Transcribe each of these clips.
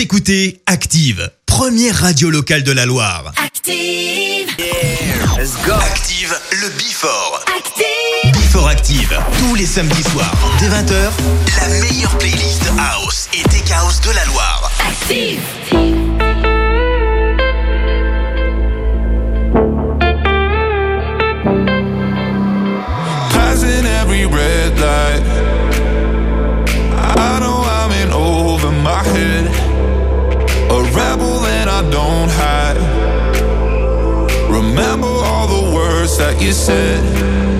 Vous écoutez Active, première radio locale de la Loire. Active. let's go. Active, le Bifort. Active. Bifort Active, tous les samedis soirs, dès 20h, la meilleure playlist House et Tech House de la Loire. Active. Don't hide. Remember all the words that you said.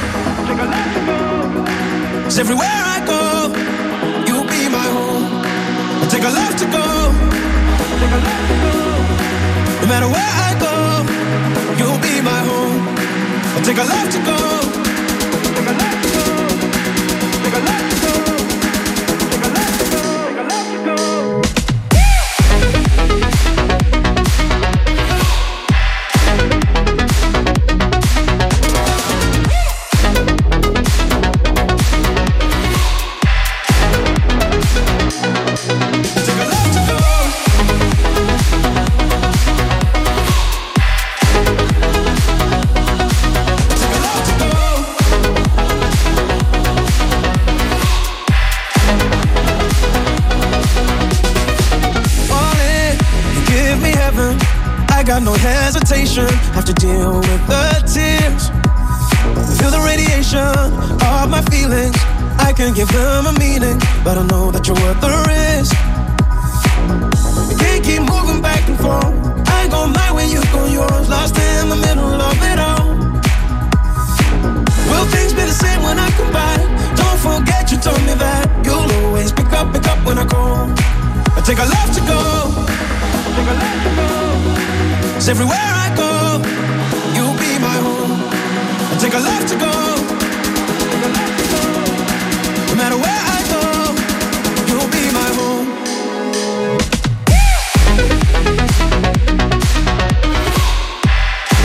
Cause everywhere I go, you'll be my home. I take a left to go. No matter where I go, you'll be my home. I take a left to go.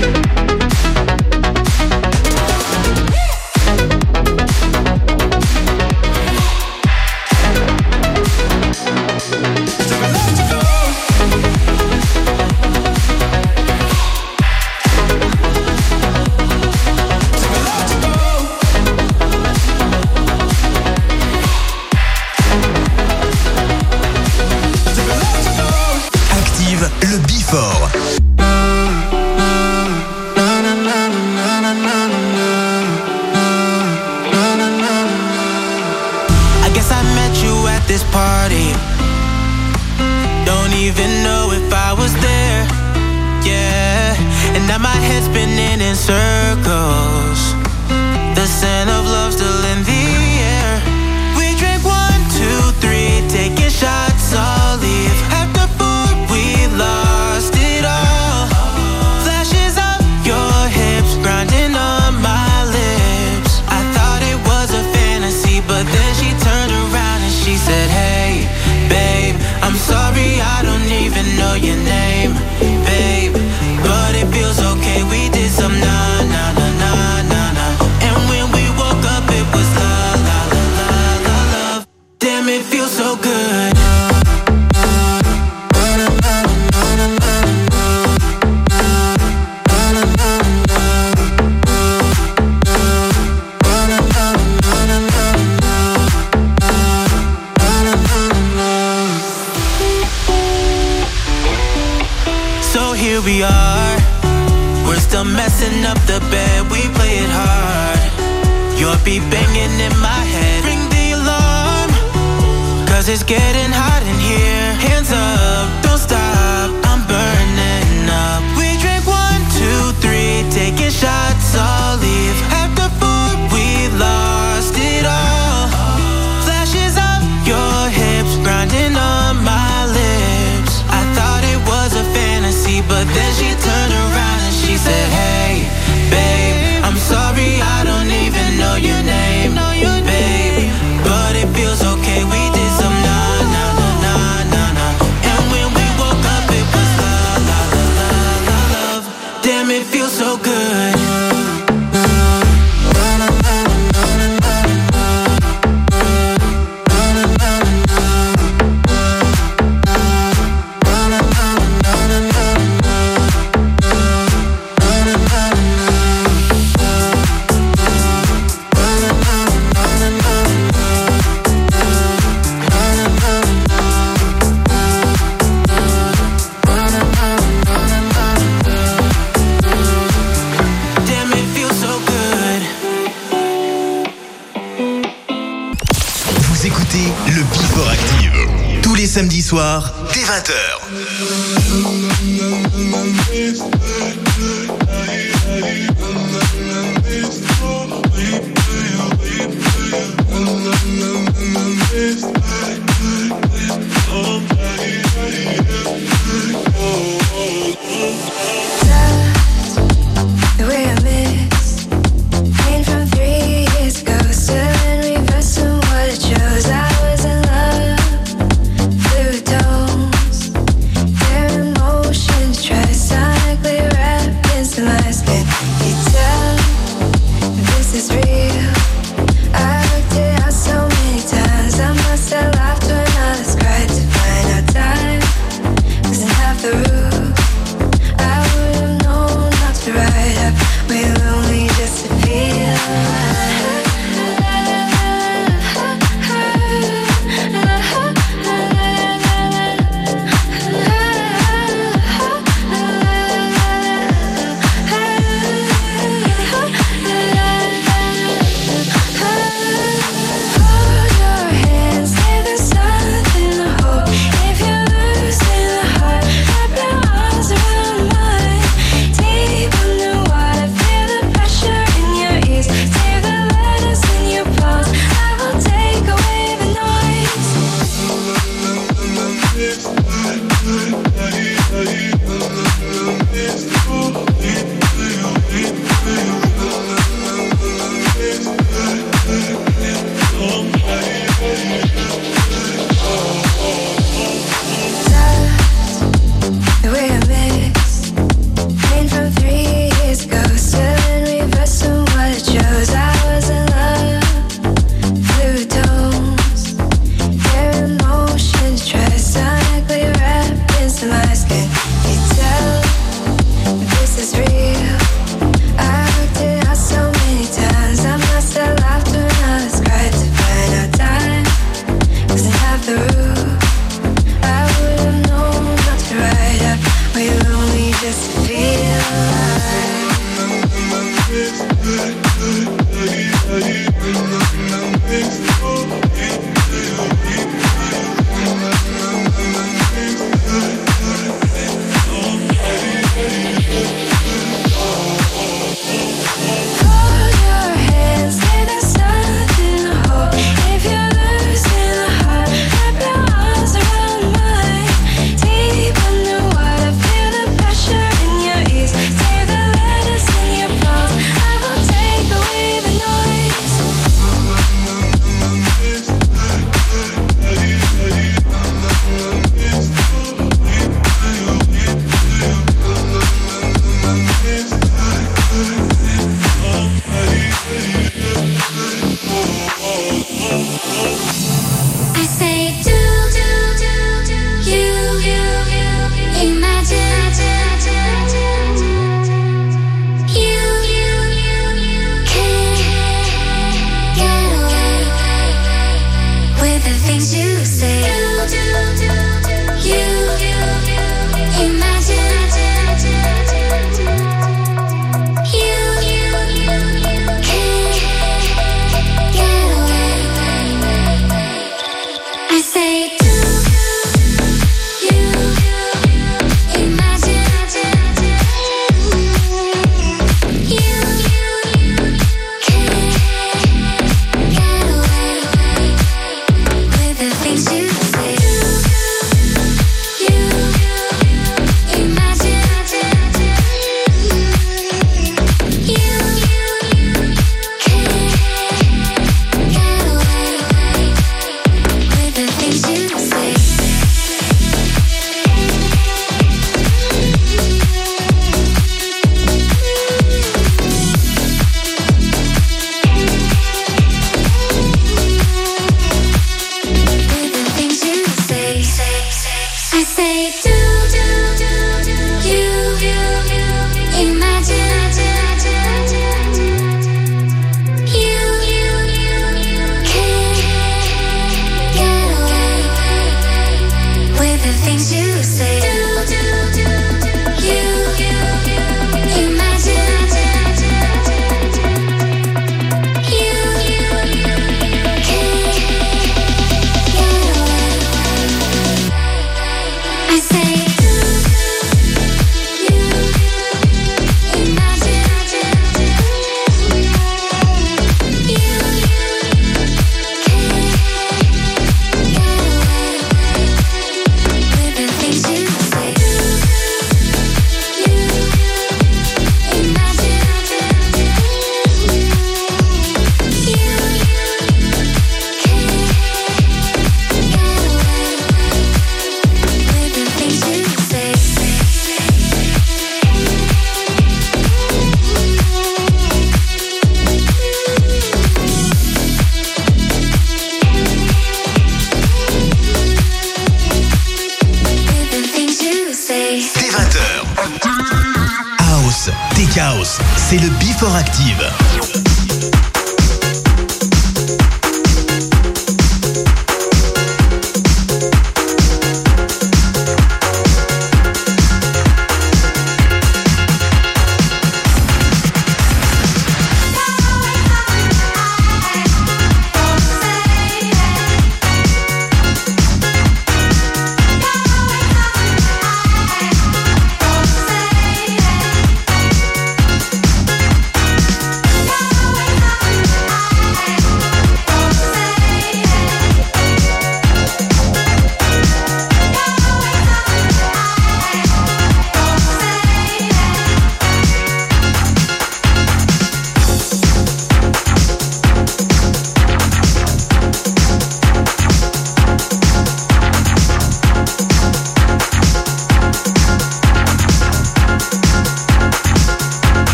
Take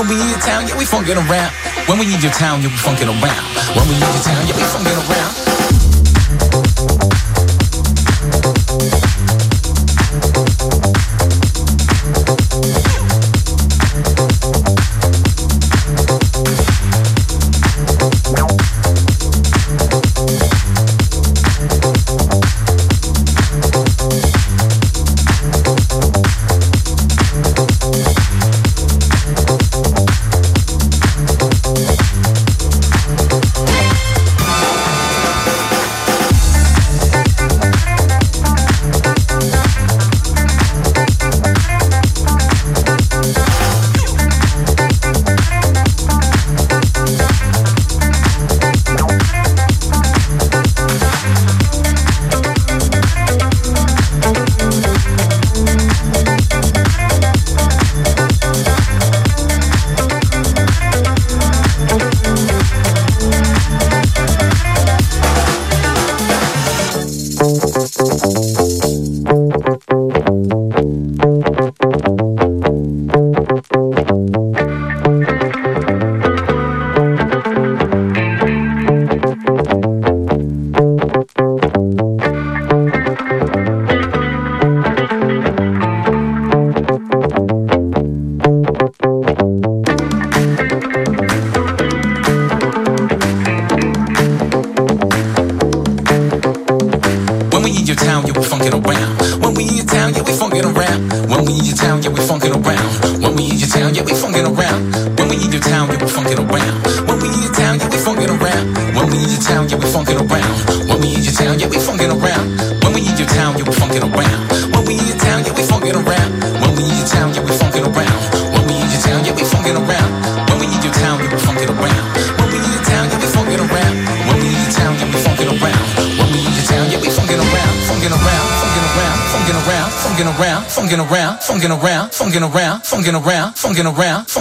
When we in town, yeah, we funkin' around. When we need your town, yeah, we funkin' around. When we need your town, yeah, we funkin' around.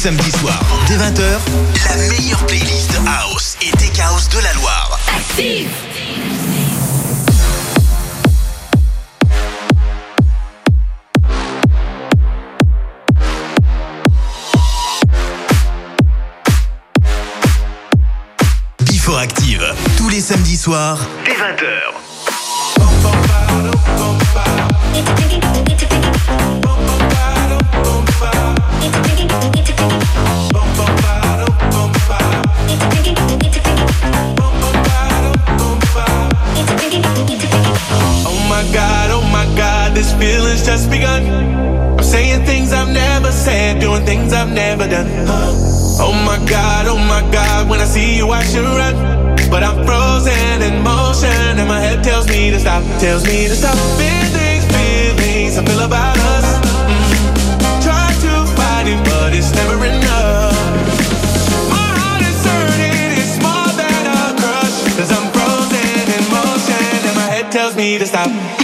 Samedi soir, dès 20h, la meilleure playlist House et Tech House de la Loire. Active Active, tous les samedis soirs stop tells me to stop feeling feelings I feel about us. Mm-hmm. Try to fight it, but it's never enough. My heart is hurting, it's more than a crush. i I'm frozen in motion, and my head tells me to stop.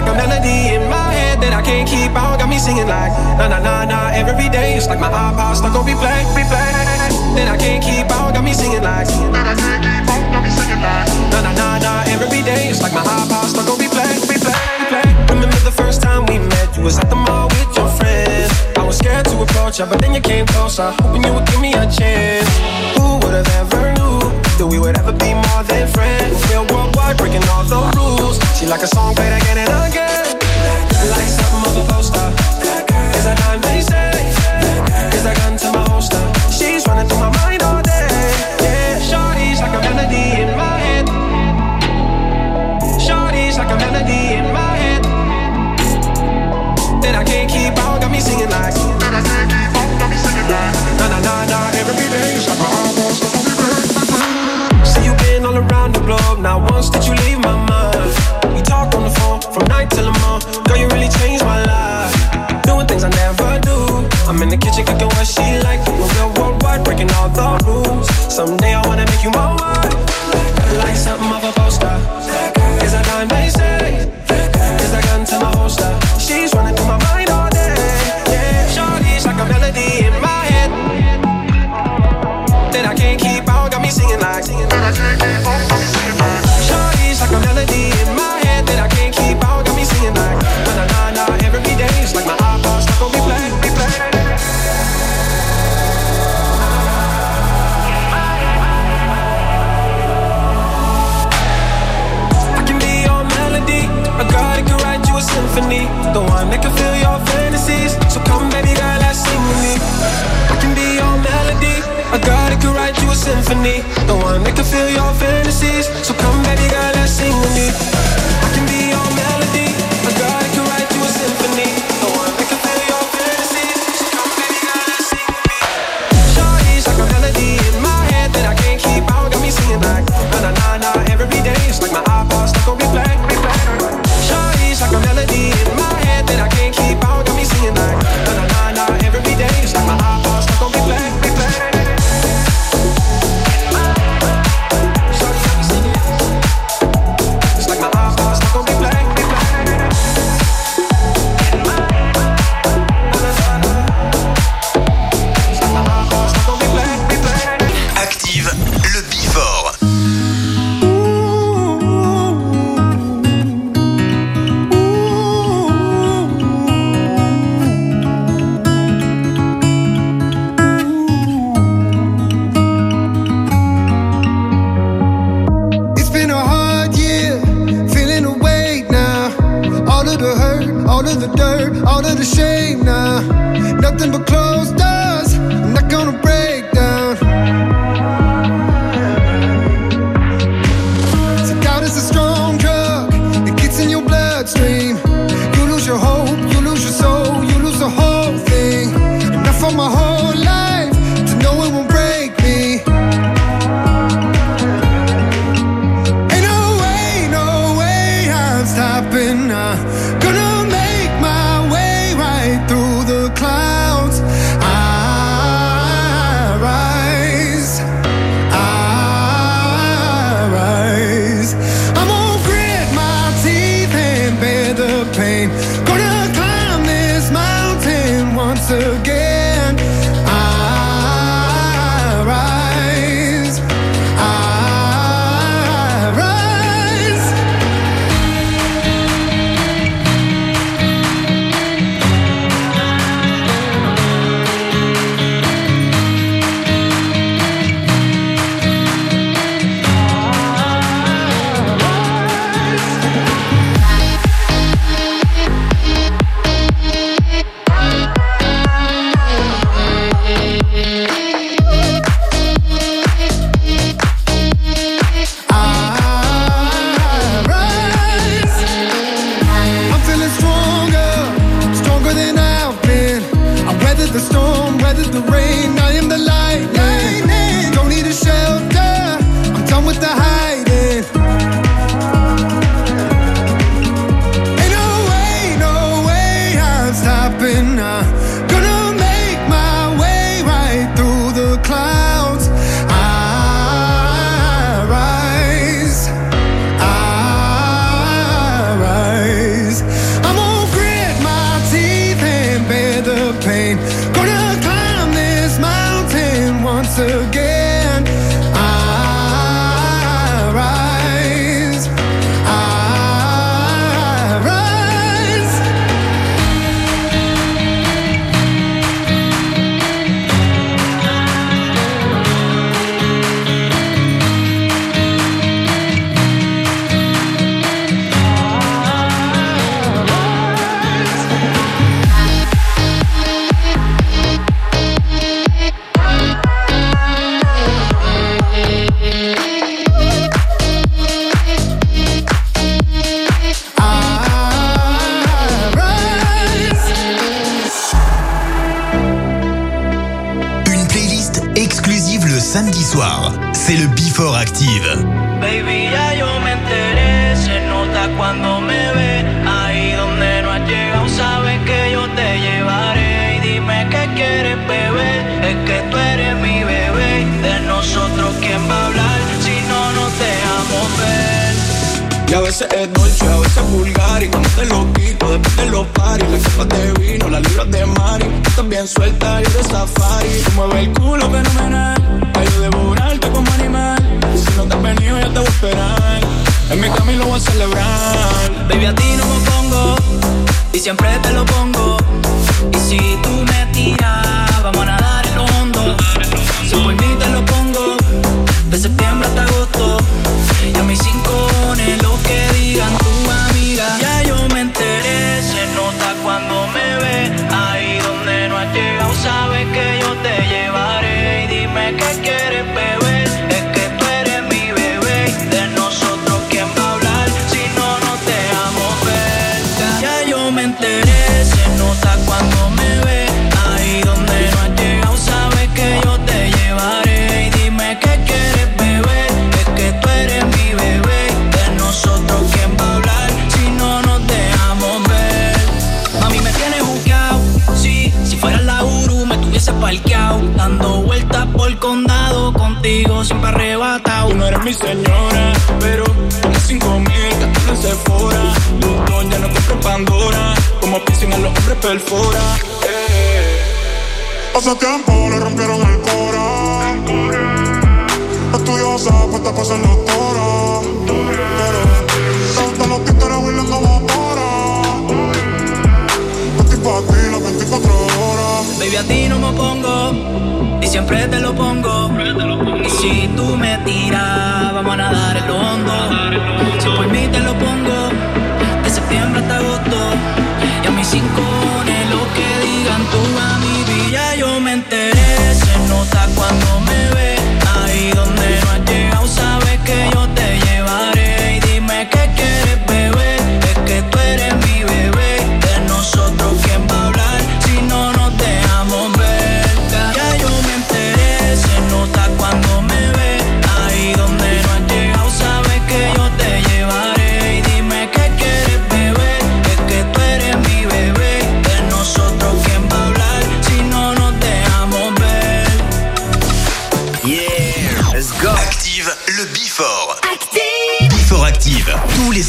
like a melody in my head that I can't keep out. Got me singing like na na na na every day. It's like my iPod stuck on replay, replay. Then I can't keep out. Got me singing like that I can't keep out. Got me singing like na na na na every day. It's like my iPod stuck on replay, replay, replay. Remember the first time we met? You was at the mall with your friends. I was scared to approach you, but then you came closer, hoping you would give me a chance. Who would have ever? that we would ever be more than friends. We feel worldwide, breaking all the rules. She like a song played again and again. Like something off a poster. Cause I dime they said. Not once did you leave my mind. We talk on the phone from night till the morning. Girl, you really changed my life. Doing things I never do. I'm in the kitchen cooking what she like. We're real worldwide, breaking all the rules. Someday I wanna make you my wife. Like something of a need dolce, a veces es vulgar Y cuando te lo quito, después de los paris Las copas de vino, las libras de Mari Estás bien suelta, yo de safari. Tú mueves el culo fenomenal Pa' yo devorarte como animal. Si no te has venido, yo te voy a esperar. En mi camino voy a celebrar. Baby, a ti no me pongo Y siempre te lo pongo. Y si tú me tiras Contigo siempre arrebatado no eres mi señora, pero tienes cinco mil gastos en Sephora. Luz ya no compro en Pandora, como piercing a los hombres perfora. Eh. Hace tiempo le rompieron el cora. Estudiosa, puesta para ser doctora. Pero tanto los títeres huirleando vapora. Estoy pa' ti las 24 horas. Baby, a ti no me pongo siempre te lo pongo. Y si tú me tiras, vamos a nadar en lo hondo. Si por mí te lo pongo, de septiembre hasta agosto. Y a mis cinco lo que digan tú a mi vida, yo me enteré. Se nota cuando me ve, ahí donde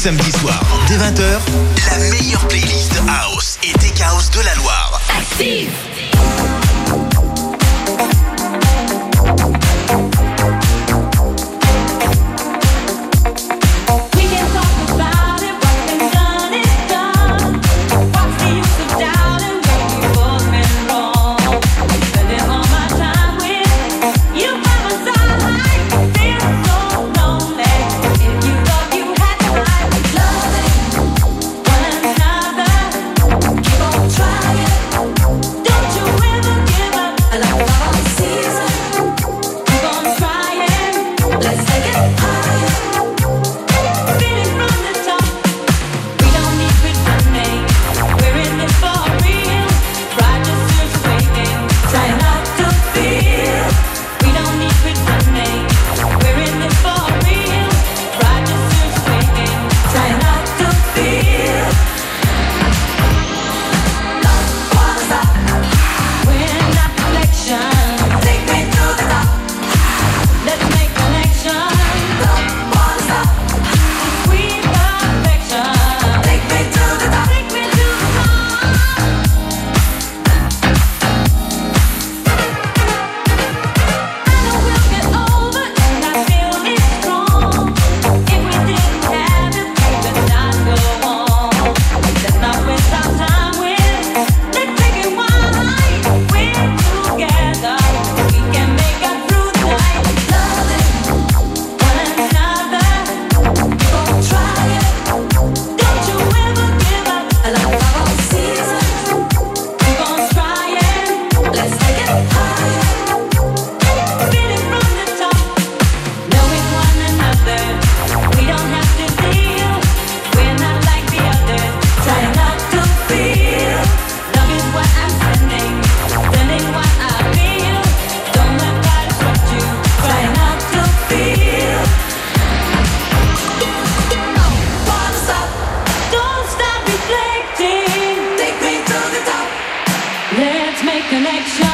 Samedis soirs, dès 20h, la meilleure playlist house connection.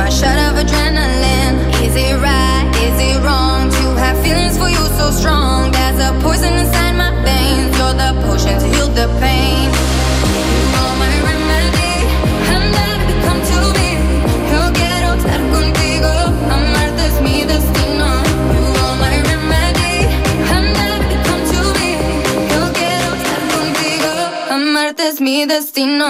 my shot of adrenaline. Is it right? Is it wrong to have feelings for you so strong? There's a poison inside my veins. You're the potion to heal the pain. You my remedy. Come to me. Yo quiero estar contigo. Es mi destino. Es mi destino.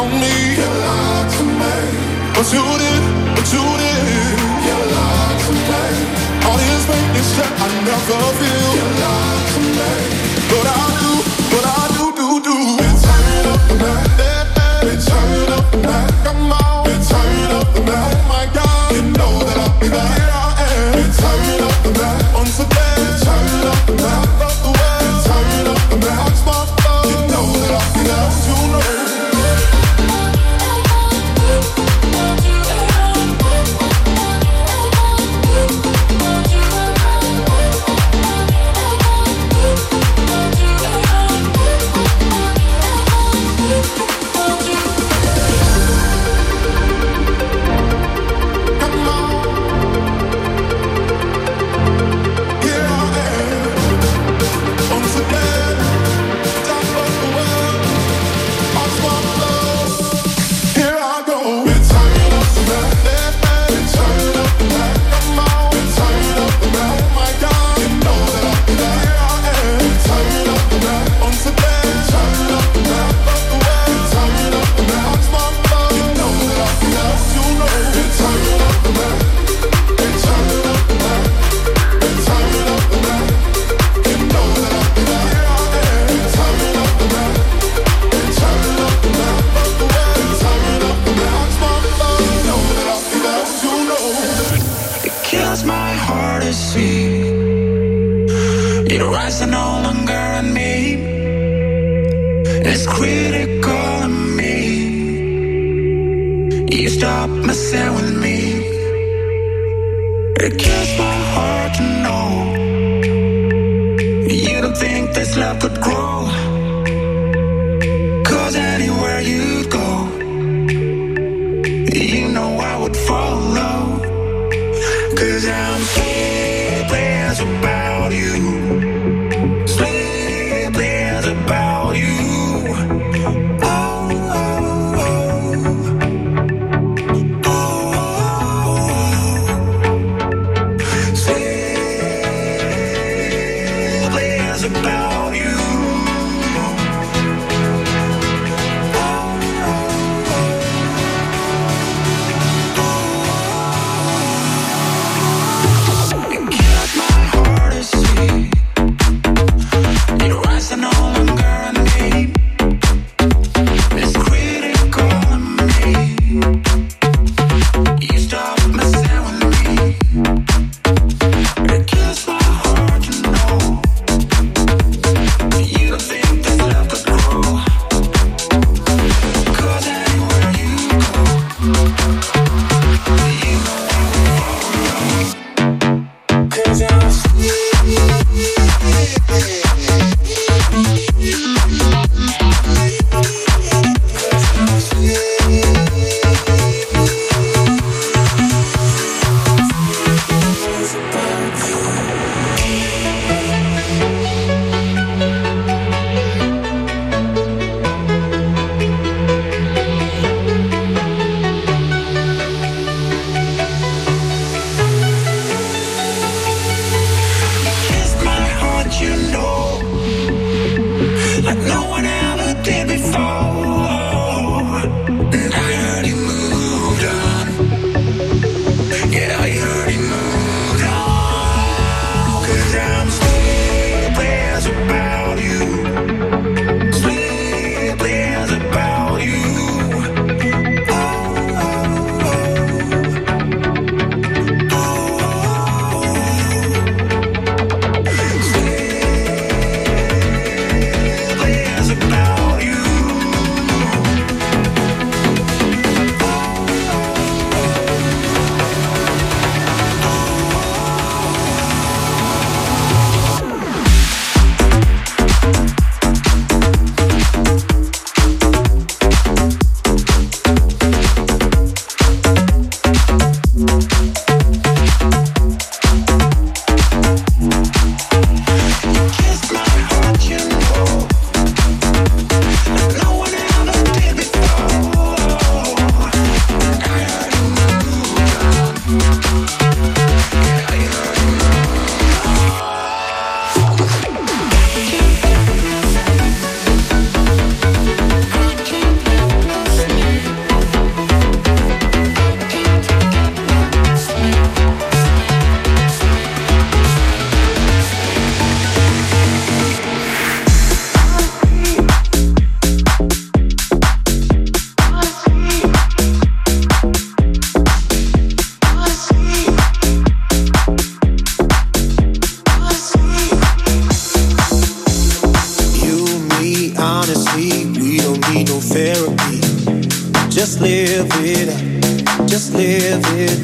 on me. You lied to me. But you did, but you did. You lied to me. All this making shit I never feel. You lied to me. But I do, but I do, do, do. We turn it up tonight. We turn it up night. Come on.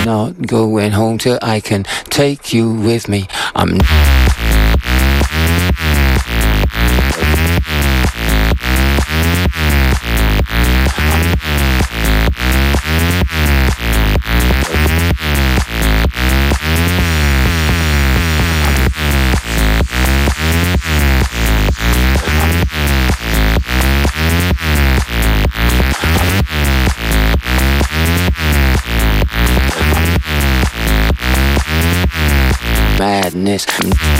I'm not going home till I can take you with me. I'm madness.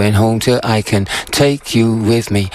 Going home till I can take you with me.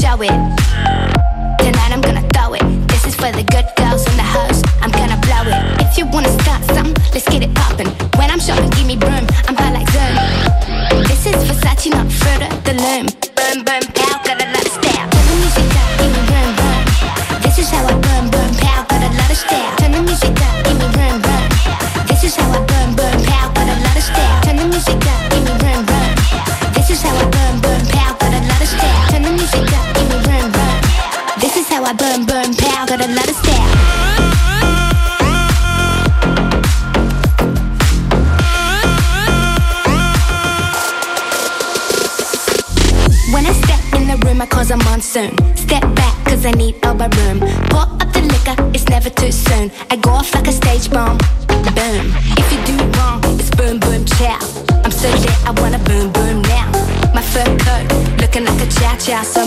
Show it.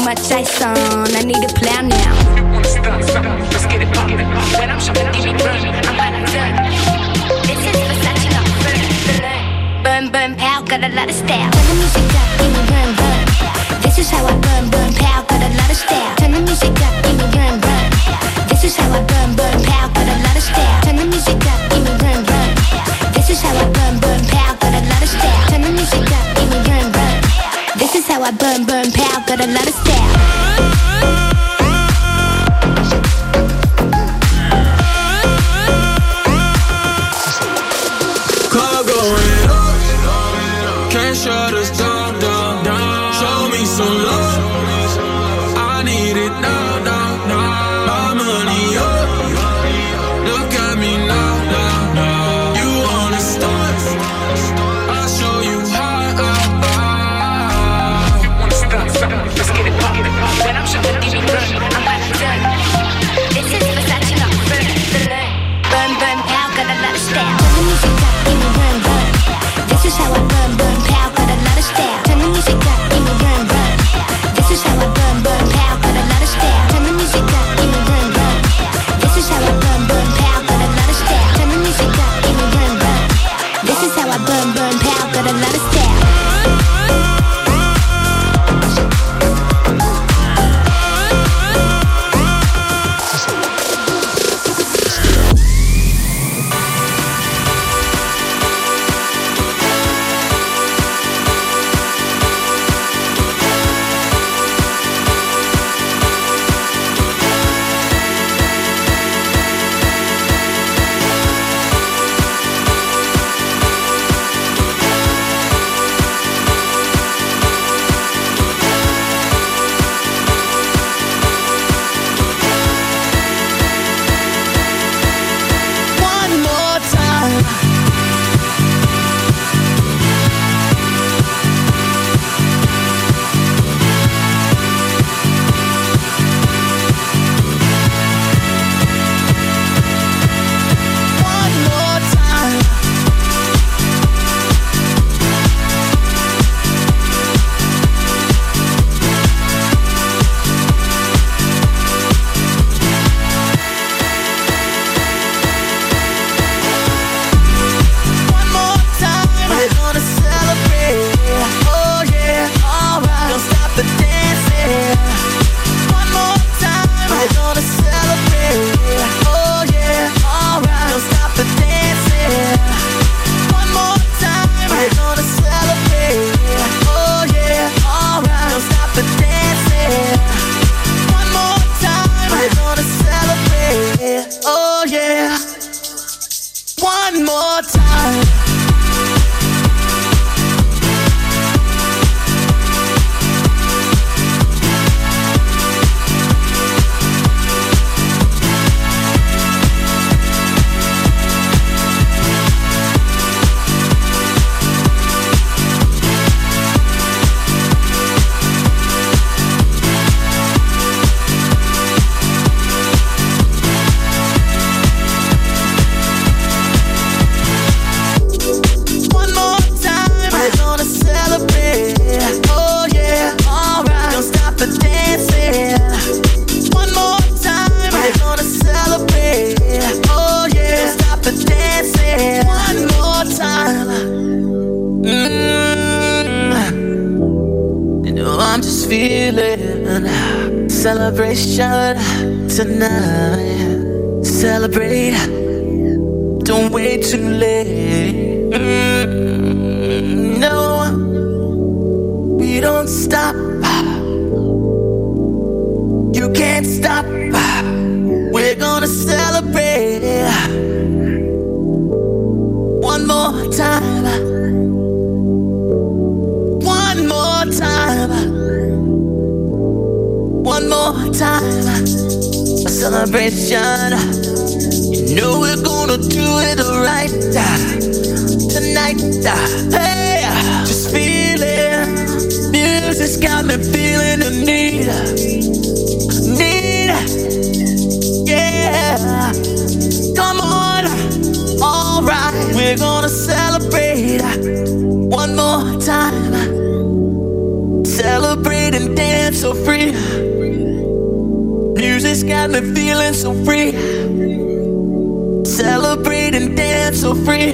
Much I need don't stop. You can't stop. We're gonna celebrate one more time. One more time. One more time. A celebration. You know we're gonna do it right tonight. Hey, Music's got me feeling the need. Need. Yeah. Come on. Alright. We're gonna celebrate one more time. Celebrate and dance so free. Music's got me feeling so free. Celebrate and dance so free.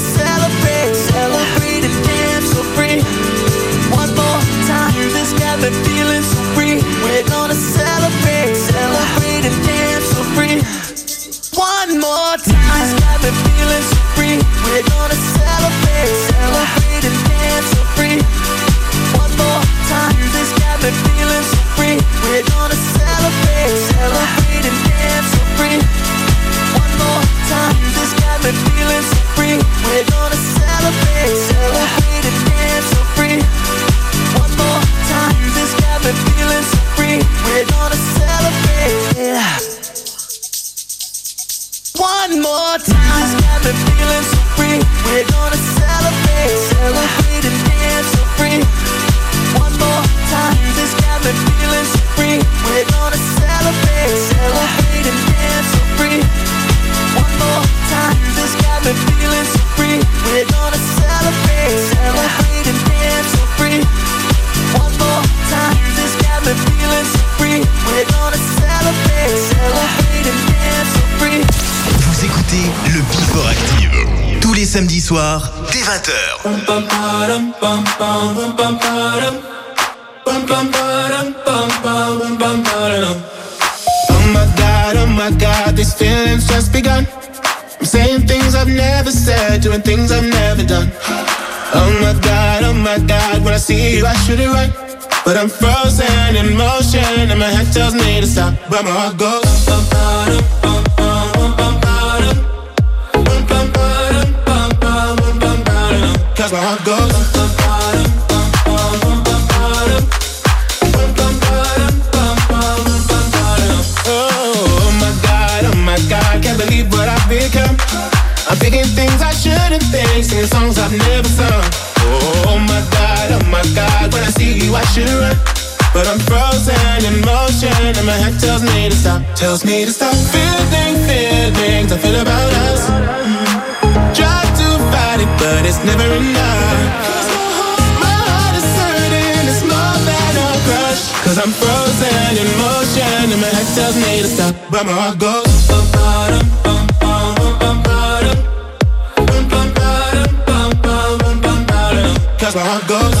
Got feeling so free. We're gonna celebrate. Celebrate and dance so free. One more time. Things I've never done. Oh my god, oh my god, when I see you, I should it right. But I'm frozen in motion, and my head tells me to stop, but my heart goes. Cause songs I've never sung. Oh my god, oh my god, when I see you I should run. But I'm frozen in motion and my head tells me to stop, tells me to stop. Feeling feelings I feel about us. Try to fight it, but it's never enough. My heart is hurting, it's more than a crush. Cause I'm frozen in motion and my head tells me to stop, but my heart goes. Cause my heart goes.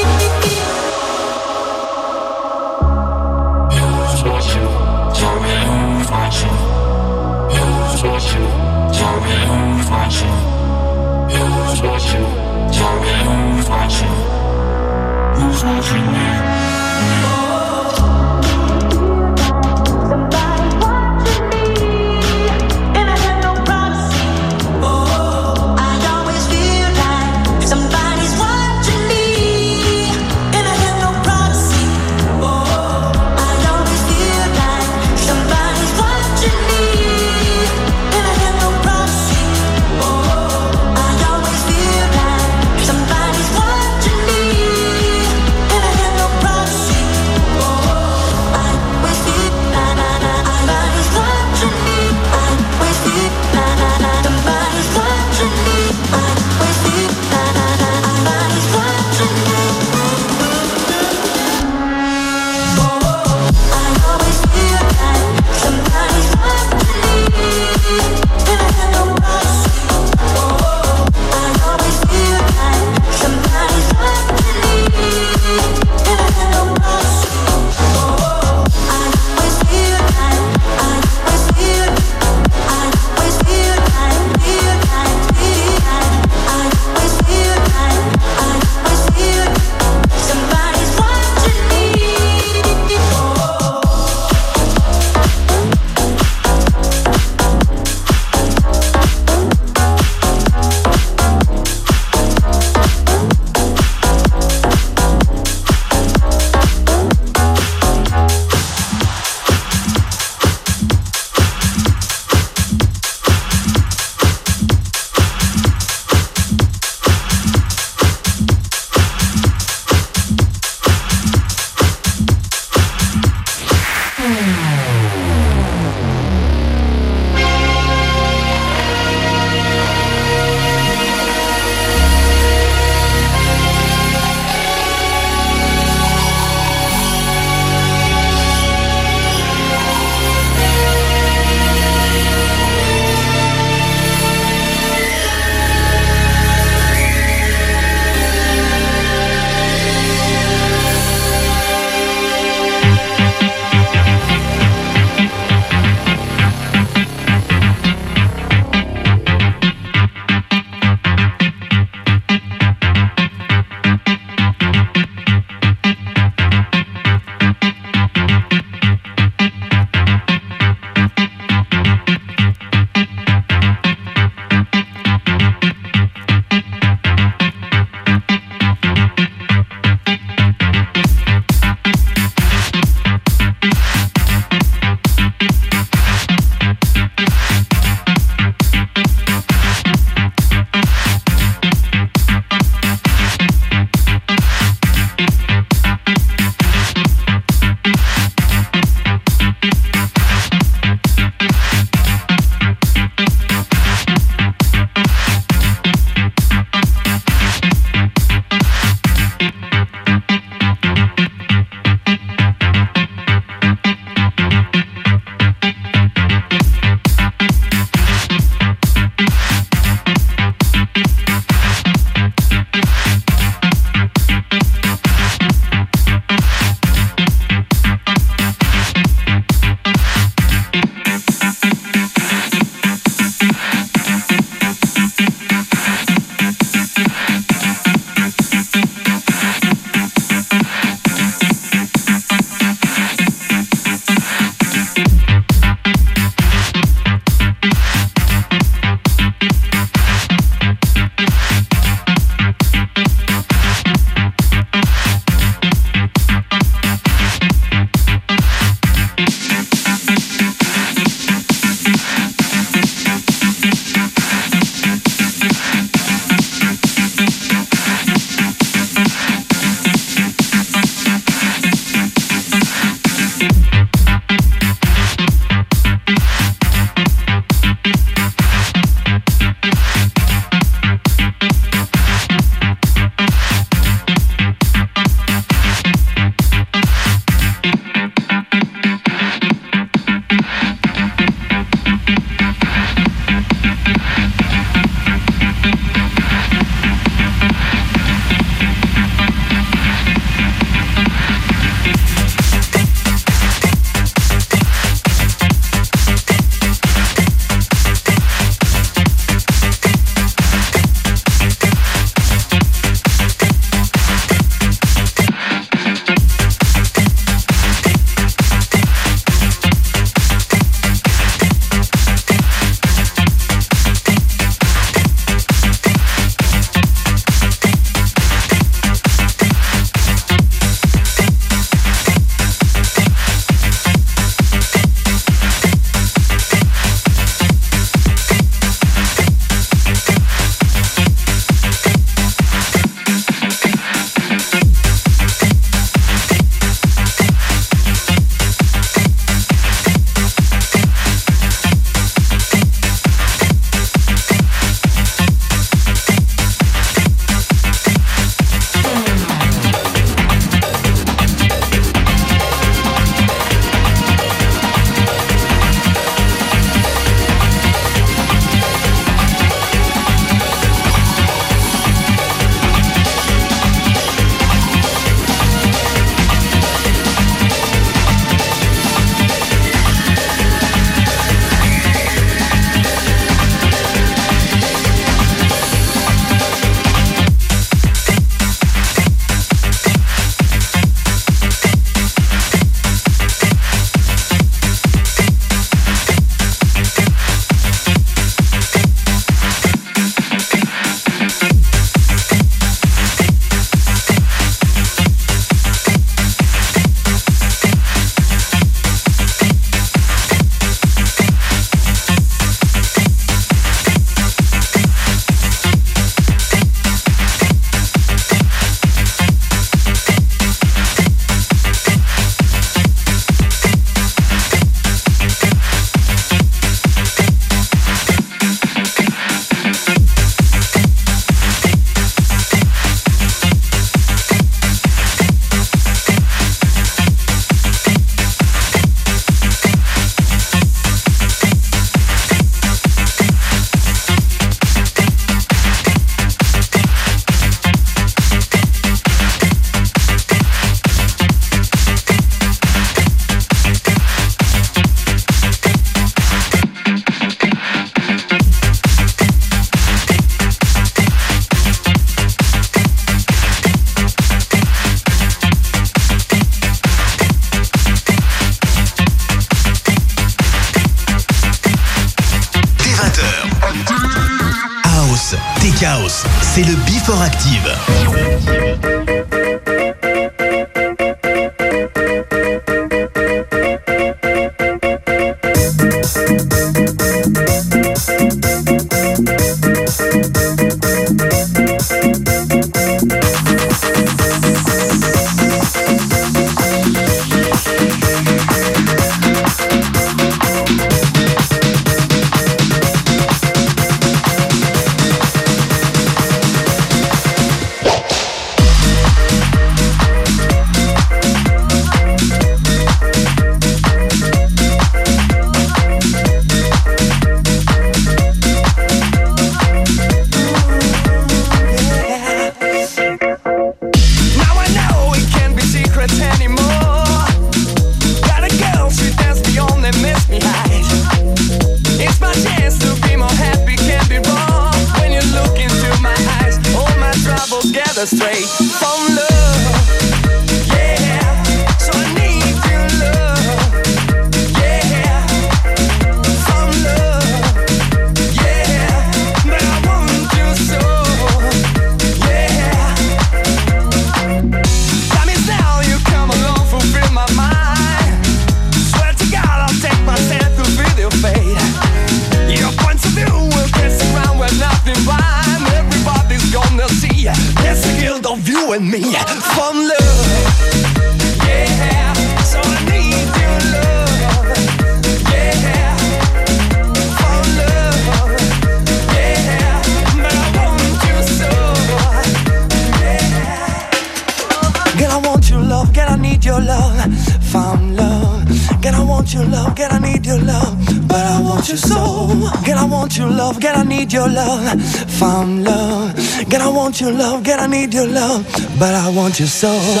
Your soul.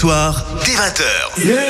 soir, dès 20h. Yeah